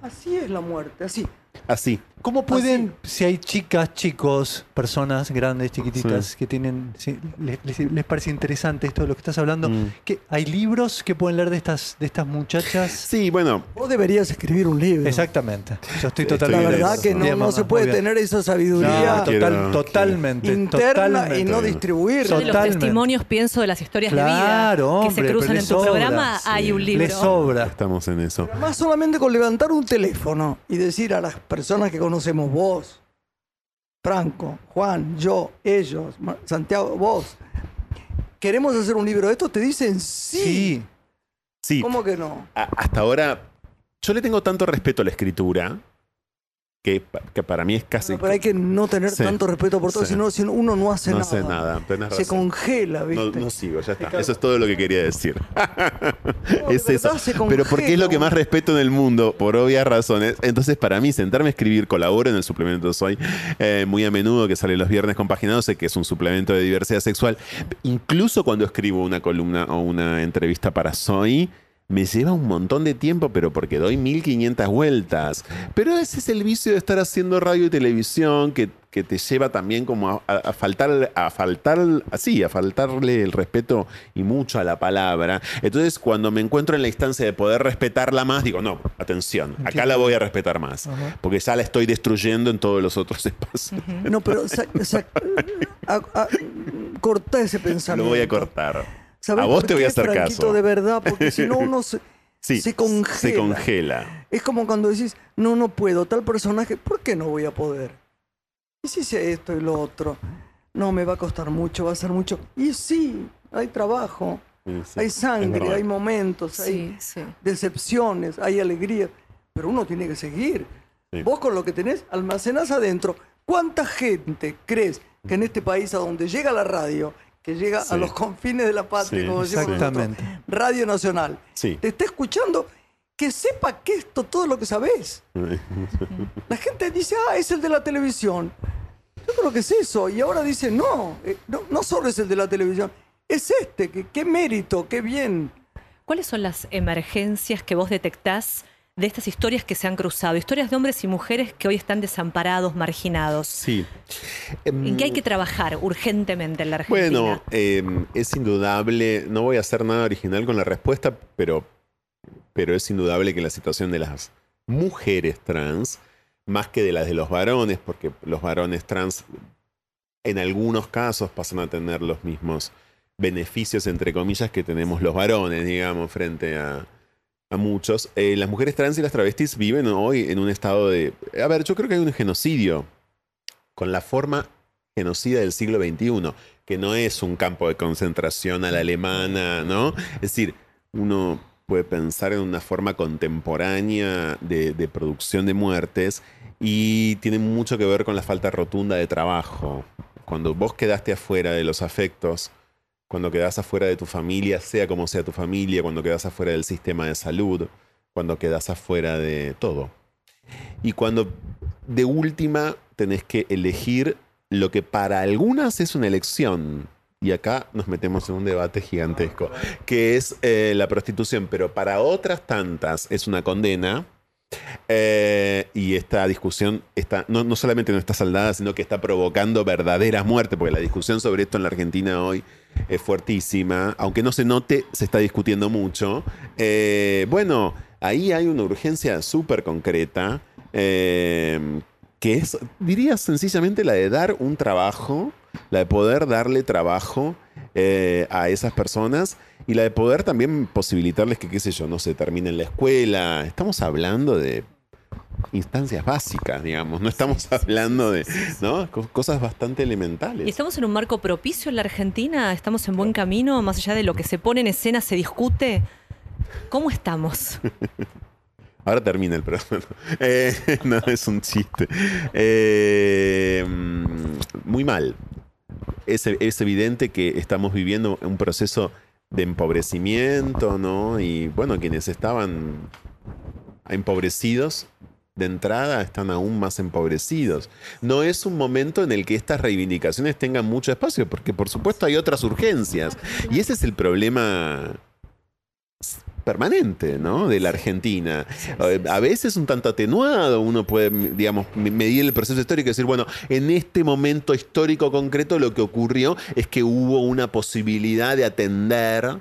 Así es la muerte, así. Así. ¿Cómo pueden, si hay chicas, chicos, personas grandes, chiquititas, Sí. que tienen, si les, les- les parece interesante esto de lo que estás hablando, Mm. que hay libros que pueden leer de estas, de estas muchachas? Sí, bueno, Vos deberías escribir un libro. Exactamente. Yo estoy Estoy La totalmente. de verdad que no, no se puede tener esa No, sabiduría total- Quiero- totalmente. interna y totalmente. no distribuirla. Yo de los testimonios pienso de las historias de vida Claro, que hombre, se cruzan en tu sobra, programa. sí. Hay un libro. Le sobra. estamos en eso. Más solamente con levantar un teléfono y decir a las personas que conocemos, vos, Franco, Juan, yo, ellos, Santiago, vos, queremos hacer un libro de esto, te dicen sí. Sí. Sí, ¿Cómo que no? a- hasta ahora yo le tengo tanto respeto a la escritura que, pa- que para mí es casi... No, pero hay que no tener Sí, tanto respeto por todo, sí. sino, sino uno no hace no nada. sé nada, tenés Se congela, ¿viste? no sigo, ya está. Eso es todo lo que quería decir. de [laughs] es eso. verdad se Pero porque es lo que congela más respeto en el mundo, por obvias razones. Entonces, para mí, sentarme a escribir, colaboro en el suplemento Soy eh, muy a menudo, que sale los viernes compaginados, sé que es un suplemento de diversidad sexual. Incluso cuando escribo una columna o una entrevista para Soy, me lleva un montón de tiempo, pero porque doy 1500 vueltas. Pero ese es el vicio de estar haciendo radio y televisión que, que te lleva también como a, faltar, a faltar, así, a faltarle el respeto y mucho a la palabra. Entonces, cuando me encuentro en la instancia de poder respetarla más, digo, no, atención, acá la voy a respetar más. Porque ya la estoy destruyendo en todos los otros espacios. No, pero sa- sa- [laughs] a- a- cortá ese pensamiento. Lo voy a cortar. ¿Sabés A vos te voy a hacer Franquito, caso. de verdad, porque si no uno [laughs] se, Sí, se congela. Se congela. Es como cuando decís, no, no puedo, tal personaje, ¿por qué no voy a poder? ¿Y si hice esto y lo otro? No, me va a costar mucho, va a ser mucho. Y sí, hay trabajo, Sí, sí, hay sangre, hay momentos, hay decepciones, hay alegría, pero uno tiene que seguir. Sí. Vos con lo que tenés, almacenás adentro. ¿Cuánta gente crees que en este país a donde llega la radio, que llega Sí. a los confines de la patria, Sí, como decimos nosotros, exactamente. Radio Nacional, Sí. te está escuchando, que sepa que esto todo lo que sabés. [laughs] La gente dice, ah, es el de la televisión. Yo creo que es eso. Y ahora dice, no, eh, no, no solo es el de la televisión, es este, que, qué mérito, qué bien. ¿Cuáles son las emergencias que vos detectás de estas historias que se han cruzado? Historias de hombres y mujeres que hoy están desamparados, marginados. Sí. ¿En qué hay que trabajar urgentemente en la Argentina? Bueno, eh, es indudable, no voy a hacer nada original con la respuesta, pero, pero es indudable que la situación de las mujeres trans, más que de las de los varones, porque los varones trans en algunos casos pasan a tener los mismos beneficios, entre comillas, que tenemos los varones, digamos, frente a, a muchos. Eh, las mujeres trans y las travestis viven hoy en un estado de... A ver, yo creo que hay un genocidio con la forma genocida del siglo XXI, que no es un campo de concentración a la alemana, ¿no? Es decir, uno puede pensar en una forma contemporánea de, de producción de muertes y tiene mucho que ver con la falta rotunda de trabajo. Cuando vos quedaste afuera de los afectos, cuando quedás afuera de tu familia, sea como sea tu familia, cuando quedás afuera del sistema de salud, cuando quedás afuera de todo. Y cuando de última tenés que elegir lo que para algunas es una elección. Y acá nos metemos en un debate gigantesco, que es eh, la prostitución, pero para otras tantas es una condena. Eh, y esta discusión está, no, no solamente no está saldada, sino que está provocando verdaderas muertes, porque la discusión sobre esto en la Argentina hoy es fuertísima, aunque no se note, se está discutiendo mucho. Eh, bueno, ahí hay una urgencia súper concreta, eh, que es, diría sencillamente, la de dar un trabajo, la de poder darle trabajo eh, a esas personas y la de poder también posibilitarles que, qué sé yo, no se terminen la escuela. Estamos hablando de instancias básicas, digamos, no estamos hablando de cosas bastante elementales. ¿Y estamos en un marco propicio en la Argentina? ¿Estamos en buen camino? Más allá de lo que se pone en escena, se discute. ¿Cómo estamos? [laughs] Ahora termina el programa. [laughs] Eh, no, es un chiste. Eh, muy mal. Es, es evidente que estamos viviendo un proceso de empobrecimiento, ¿no? Y bueno, quienes estaban empobrecidos de entrada están aún más empobrecidos. No es un momento en el que estas reivindicaciones tengan mucho espacio, porque por supuesto hay otras urgencias. Y ese es el problema permanente, ¿no? De la Argentina. Eh, A veces un tanto atenuado, uno puede, digamos, medir el proceso histórico y decir, bueno, en este momento histórico concreto lo que ocurrió es que hubo una posibilidad de atender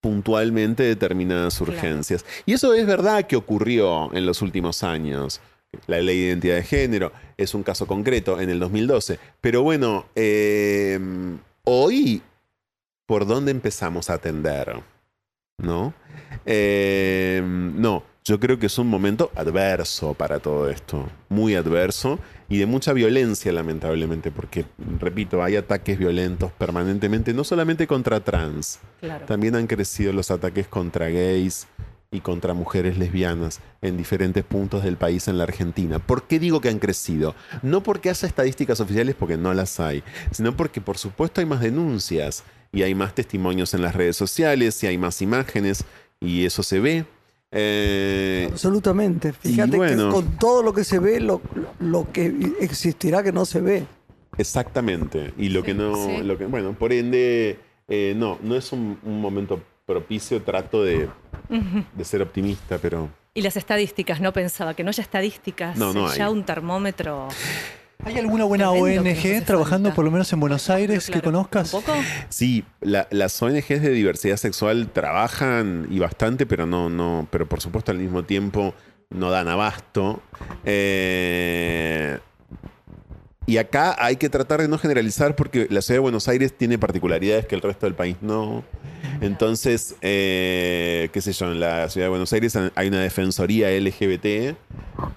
puntualmente determinadas Claro. urgencias. Y eso es verdad que ocurrió en los últimos años. La ley de identidad de género es un caso concreto en el 2012. Pero bueno, eh, hoy, ¿por dónde empezamos a atender? ¿No? Eh, no, yo creo que es un momento adverso para todo esto. Muy adverso y de mucha violencia, lamentablemente, porque, repito, hay ataques violentos permanentemente, no solamente contra trans, Claro. también han crecido los ataques contra gays y contra mujeres lesbianas en diferentes puntos del país en la Argentina. ¿Por qué digo que han crecido? No porque haya estadísticas oficiales, porque no las hay, sino porque por supuesto hay más denuncias y hay más testimonios en las redes sociales y hay más imágenes y eso se ve. Eh, Absolutamente. Fíjate bueno. que con todo lo que se ve, lo, lo que existirá que no se ve. Exactamente. Y lo que no, sí. lo que, bueno, por ende, eh, no, no es un, un momento propicio, trato de, de ser optimista, pero Y las estadísticas, no pensaba que no haya estadísticas, No, no ya hay. un termómetro. ¿Hay alguna buena ONG trabajando falta. por lo menos en Buenos Aires Claro, que conozcas? ¿Tampoco? sí, la- las ONGs de diversidad sexual trabajan y bastante, pero no, no, pero por supuesto al mismo tiempo no dan abasto. Eh, y acá hay que tratar de no generalizar porque la ciudad de Buenos Aires tiene particularidades que el resto del país no. Entonces, eh, qué sé yo, en la ciudad de Buenos Aires hay una defensoría LGBT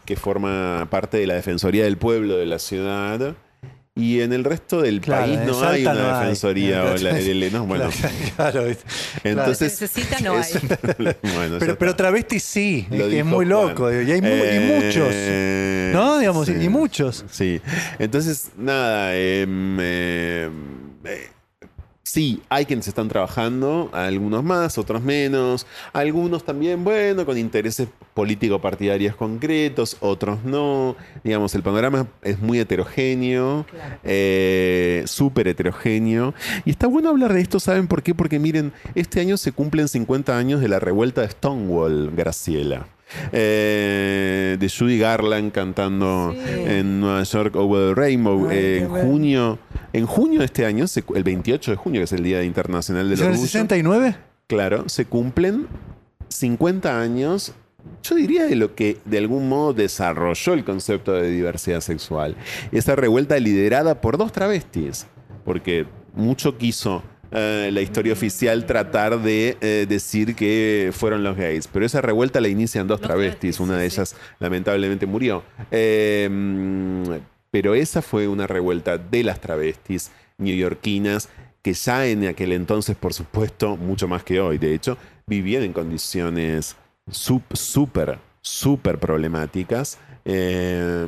que forma parte de la defensoría del pueblo de la ciudad. Y en el resto del Claro, país no hay una no hay. defensoría o la LL, no, [laughs] bueno. Claro. [laughs] Entonces, Se necesita, no es- bueno, Pero, pero travesti sí, Lo es muy Juan. loco. Y, hay mu- y Eh, muchos. ¿No? Digamos, y muchos. Sí. Entonces, nada, em, em, eh, sí, hay quienes están trabajando, algunos más, otros menos, algunos también, bueno, con intereses político-partidarios concretos, otros no. Digamos, el panorama es muy heterogéneo, Claro. eh, súper heterogéneo. Y está bueno hablar de esto, ¿saben por qué? Porque miren, este año se cumplen 50 años de la revuelta de Stonewall, Graciela. Eh, de Judy Garland cantando en Nueva York Over the Rainbow Ay, eh, en bueno. junio en junio de este año el 28 de junio que es el día internacional del ¿Es en el orgullo 69? claro se cumplen 50 años yo diría de lo que de algún modo desarrolló el concepto de diversidad sexual. Esa revuelta liderada por dos travestis, porque mucho quiso eh, la historia oficial tratar de eh, decir que fueron los gays, pero esa revuelta la inician dos travestis, una de ellas lamentablemente murió. Eh, mm, pero esa fue una revuelta de las travestis neoyorquinas que ya en aquel entonces, por supuesto, mucho más que hoy, de hecho, vivían en condiciones súper, súper problemáticas. Eh,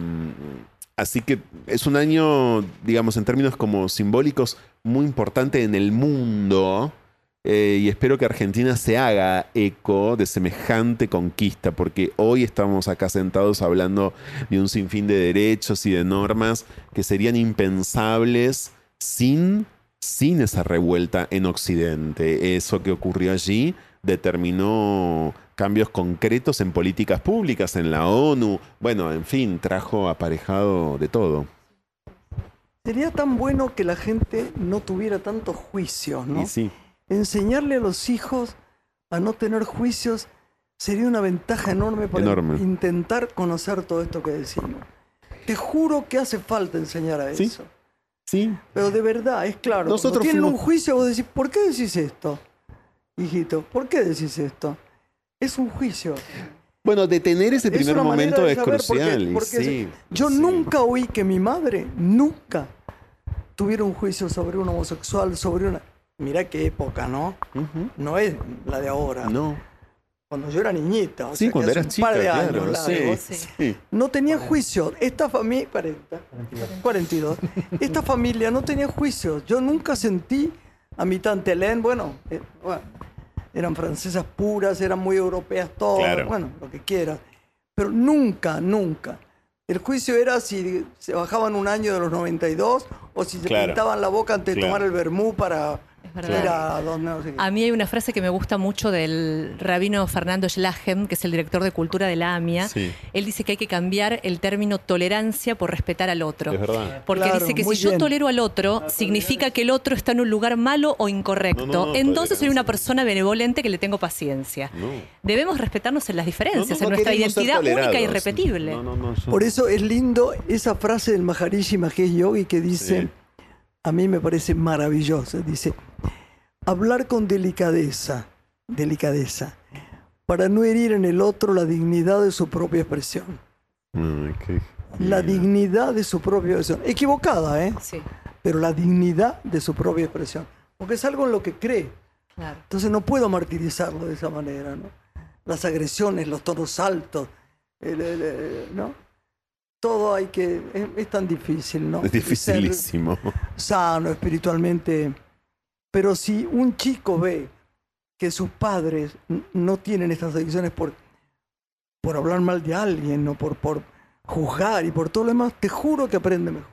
así que es un año, digamos, en términos como simbólicos, muy importante en el mundo. eh, y espero que Argentina se haga eco de semejante conquista, porque hoy estamos acá sentados hablando de un sinfín de derechos y de normas que serían impensables sin, sin esa revuelta en Occidente. Eso que ocurrió allí determinó cambios concretos en políticas públicas, en la ONU. Bueno, en fin, trajo aparejado de todo. Sería tan bueno que la gente no tuviera tantos juicios, ¿no? Y sí, Enseñarle a los hijos a no tener juicios sería una ventaja enorme para Enorme. intentar conocer todo esto que decimos. Te juro que hace falta enseñar a Sí. eso. sí, Pero de verdad, es claro. Nosotros tienen un juicio, vos decís, ¿por qué decís esto? Hijito, ¿por qué decís esto? Es un juicio. Bueno, detener ese Es primer momento de es saber crucial. y por qué sí, Yo sí. nunca oí que mi madre, nunca, tuviera un juicio sobre un homosexual, sobre una... Mirá qué época, ¿no? No es la de ahora. No. Cuando yo era niñita. o Sí, sea, cuando eras un chica, par de claro. años sí, largo. sí. No tenía juicio. Esta familia... 40, 42. Esta familia no tenía juicio. Yo nunca sentí a mi tante Hélène, bueno, eh, bueno, eran francesas puras, eran muy europeas todas, Claro. bueno, lo que quieras. Pero nunca, nunca. El juicio era si se bajaban un año de los 92 o si se Claro. pintaban la boca antes de Claro. tomar el vermú para verdad. A mí hay una frase que me gusta mucho del rabino Fernando Schlagen, que es el director de cultura de la AMIA. Sí. Él dice que hay que cambiar el término tolerancia por respetar al otro. Es verdad. Porque Claro, dice que si yo tolero al otro, significa que el otro está en un lugar malo o incorrecto. No, no, no, Entonces soy una persona benevolente que le tengo paciencia. No. Debemos respetarnos en las diferencias, No, no, en nuestra identidad única e irrepetible. No, no, no, yo- Por eso es lindo esa frase del Maharishi Mahesh Yogi que dice, Sí. A mí me parece maravillosa, dice, hablar con delicadeza, delicadeza, para no herir en el otro la dignidad de su propia expresión. La dignidad de su propia expresión. Equivocada, ¿eh? Sí, Pero la dignidad de su propia expresión. Porque es algo en lo que cree. claro. Entonces no puedo martirizarlo de esa manera, ¿no? Las agresiones, los tonos altos, el- el- el- ¿no? Todo hay que... Es, es tan difícil, ¿no? [laughs] Es Ser dificilísimo. sano espiritualmente. Pero si un chico ve que sus padres no tienen estas adicciones por, por hablar mal de alguien, no por, por juzgar y por todo lo demás, te juro que aprende mejor.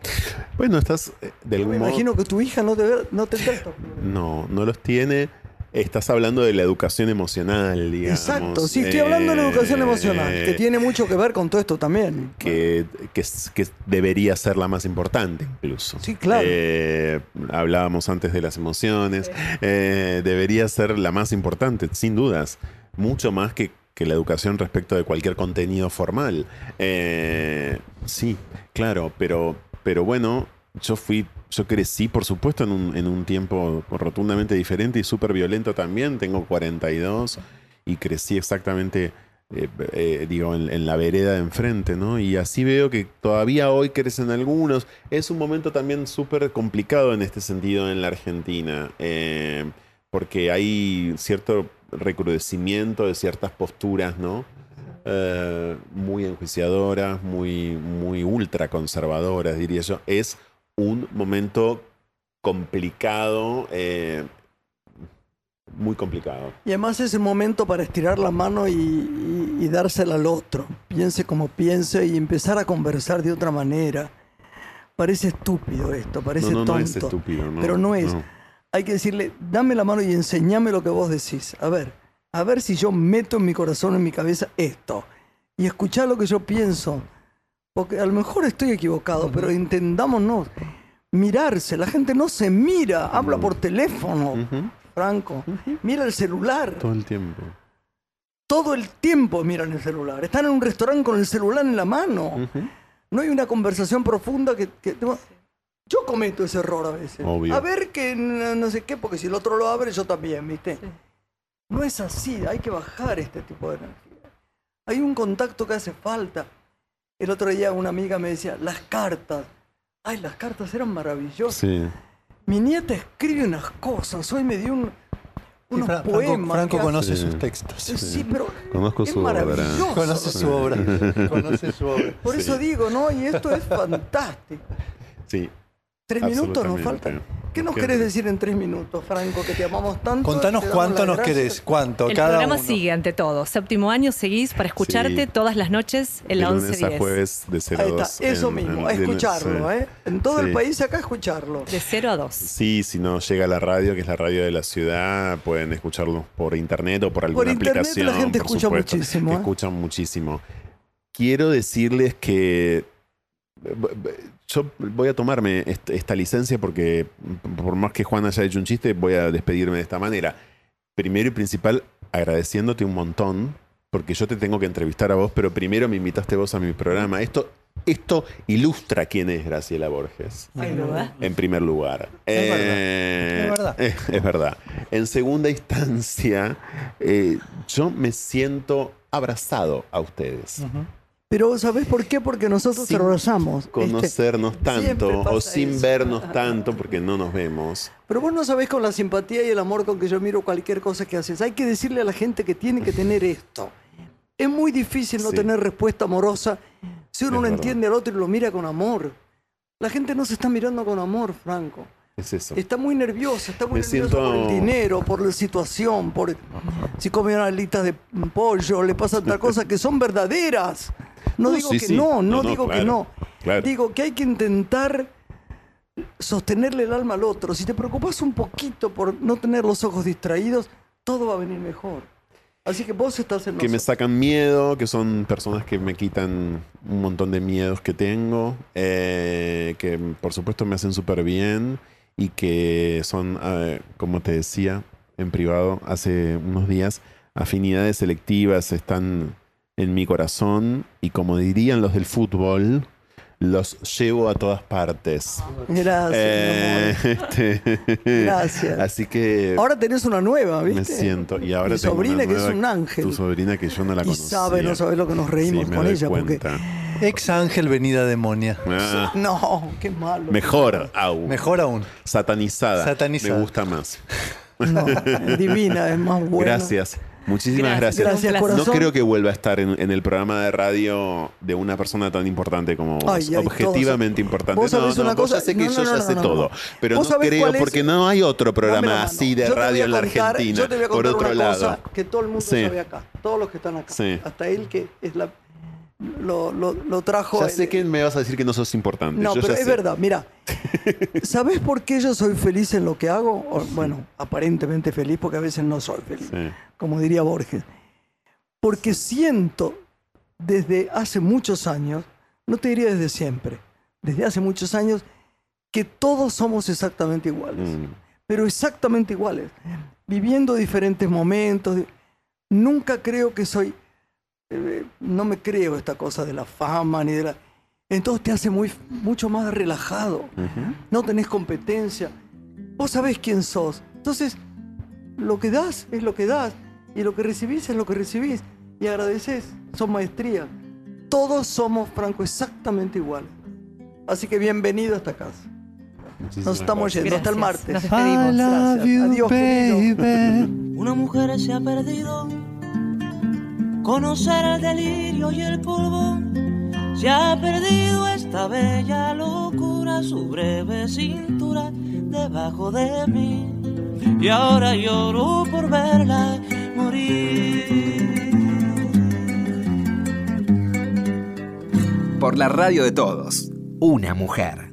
Bueno, estás eh, de algún Me modo. imagino que tu hija no, te, no problemas. No, no los tiene. Estás hablando de la educación emocional, digamos. Exacto, sí, estoy hablando de la educación Eh, emocional, que tiene mucho que ver con todo esto también. que, que, debería ser la más importante incluso. Sí, claro. Eh, hablábamos antes de las emociones. Eh, debería ser la más importante, sin dudas. Mucho más que, que la educación respecto de cualquier contenido formal. Eh, sí, claro, pero, pero bueno, yo fui, yo crecí, por supuesto, en un, en un tiempo rotundamente diferente y súper violento también. Tengo 42 y crecí exactamente eh, eh, digo, en, la vereda de enfrente, ¿no? Y así veo que todavía hoy crecen algunos. Es un momento también súper complicado en este sentido en la Argentina, eh, porque hay cierto recrudecimiento de ciertas posturas, ¿no? Muy enjuiciadoras, muy, muy ultraconservadoras, diría yo. Es un momento complicado, eh, muy complicado. Y además es el momento para estirar la mano y, y- y dársela al otro. Piense como piense y empezar a conversar de otra manera. Parece estúpido esto, parece no, no, tonto. no es estúpido, no, pero no es. Hay que decirle, dame la mano y enseñame lo que vos decís. A ver, a ver si yo meto en mi corazón, en mi cabeza esto. Y escuchar lo que yo pienso. Porque a lo mejor estoy equivocado, pero intentámonos mirarse. La gente no se mira, habla por teléfono, Franco. Mira el celular. Todo el tiempo. Todo el tiempo miran el celular. Están en un restaurante con el celular en la mano. No hay una conversación profunda que... que- yo cometo ese error a veces. Obvio. A ver que no, no sé qué, porque si el otro lo abre, yo también, ¿viste? No es así, hay que bajar este tipo de energía. Hay un contacto que hace falta. El otro día una amiga me decía, las cartas. Ay, las cartas eran maravillosas. Sí. Mi nieta escribe unas cosas. Hoy me dio un, Sí, unos Fra- poemas. Franco conoce Sí. sus textos. hace- Sí, pero Conozco es su obra. maravilloso. Conoce su obra. [laughs] Conoce su obra. Por eso digo, ¿no? Y esto es fantástico. Sí. Tres minutos nos faltan. ¿Qué nos querés decir en tres minutos, Franco? Que te amamos tanto. Contanos cuánto nos gracias. querés, cuánto, El cada programa uno. sigue ante todo. Séptimo año seguís para escucharte Sí. todas las noches en De la lunes a 11.10. jueves de 0 a Ahí 2. está, eso en- mismo, en- escucharlo. ¿eh? En todo el país acá escucharlo. De 0 a 2. Sí, si no llega a la radio, que es la radio de la ciudad, pueden escucharlo por internet o por alguna internet aplicación. la gente por escucha supuesto, muchísimo, ¿eh? Escuchan muchísimo. Quiero decirles que yo voy a tomarme est- esta licencia porque por más que Juan haya hecho un chiste, voy a despedirme de esta manera. Primero y principal, agradeciéndote un montón, porque yo te tengo que entrevistar a vos, pero primero me invitaste vos a mi programa. Esto, esto ilustra quién es Graciela Borges. En primer lugar. Es verdad. Eh, Es verdad. eh, es verdad. En segunda instancia, eh, yo me siento abrazado a ustedes. Ujú. Pero ¿sabés por qué? Porque nosotros Sin te abrazamos. este, Conocernos tanto siempre o sin eso. vernos tanto porque no nos vemos. Pero vos no sabés con la simpatía y el amor con que yo miro cualquier cosa que haces. Hay que decirle a la gente que tiene que tener esto. Es muy difícil no Sí. tener respuesta amorosa si uno Es no verdad. entiende al otro y lo mira con amor. La gente no se está mirando con amor, Franco. Es eso. Está muy nerviosa, está muy Me nerviosa siento- por el dinero, por la situación, por si come alitas de pollo, le pasa otra [laughs] cosa que son verdaderas. No, No, digo sí, que sí. no, no, digo que no. claro. Digo que hay que intentar sostenerle el alma al otro, si te preocupas un poquito por no tener los ojos distraídos, todo va a venir mejor. Así que vos estás en que me sacan miedo, que son personas que me quitan un montón de miedos que tengo, eh, que por supuesto me hacen súper bien y que son, eh, como te decía en privado hace unos días, afinidades selectivas están en mi corazón y como dirían los del fútbol, los llevo a todas partes. Gracias, Eh, mi amor. este, Gracias. Así que Ahora tenés una nueva, ¿viste? me siento. Y ahora Mi tengo una sobrina que es un ángel. Tu sobrina que yo no la y conocía. sabe, no sabe lo que nos reímos Sí, me con doy ella. Porque... Ex ángel venida demonia. Ah, No, qué malo. mejor aún. Mejor aún. Satanizada. Satanizada. Me gusta más. No, divina, es más [laughs] buena. Gracias. Muchísimas Gracias. gracias. Gracias, Un corazón. No creo que vuelva a estar en, en el programa de radio de una persona tan importante como vos. Ay, ay, Objetivamente todos- importante. vos no, sabés no, una vos cosa- ya sé que no, no, yo no, ya sé no, todo. no. Pero ¿Vos no creo porque no hay otro programa así de radio en la Argentina. Yo te voy a por contar otro una cosa lado. que todo el mundo Sí. sabe acá. Todos los que están acá. Sí. Hasta él que es la, lo, lo, lo trajo. Ya sé que me vas a decir que no sos importante. No, yo pero es sé. verdad. Mira, [laughs] ¿sabés por qué yo soy feliz en lo que hago? O, bueno, aparentemente feliz porque a veces no soy feliz, Sí. como diría Borges. Porque siento desde hace muchos años, no te diría desde siempre, desde hace muchos años, que todos somos exactamente iguales. Mm. pero exactamente iguales, viviendo diferentes momentos. Nunca creo que soy, eh, no me creo esta cosa de la fama ni de la... Entonces te hace muy, mucho más relajado, no tenés competencia, vos sabés quién sos. Entonces, lo que das es lo que das y lo que recibís es lo que recibís y agradeces, son maestrías. Todos somos, Franco, exactamente iguales. Así que bienvenido a esta casa. Muchísimas Nos estamos gracias. yendo hasta el martes. Nos despedimos. Adiós. [laughs] Una mujer se ha perdido. Conocer el delirio y el polvo. Se ha perdido esta bella locura, su breve cintura debajo de mí. Y ahora lloro por verla morir. Por la radio de todos. Una mujer.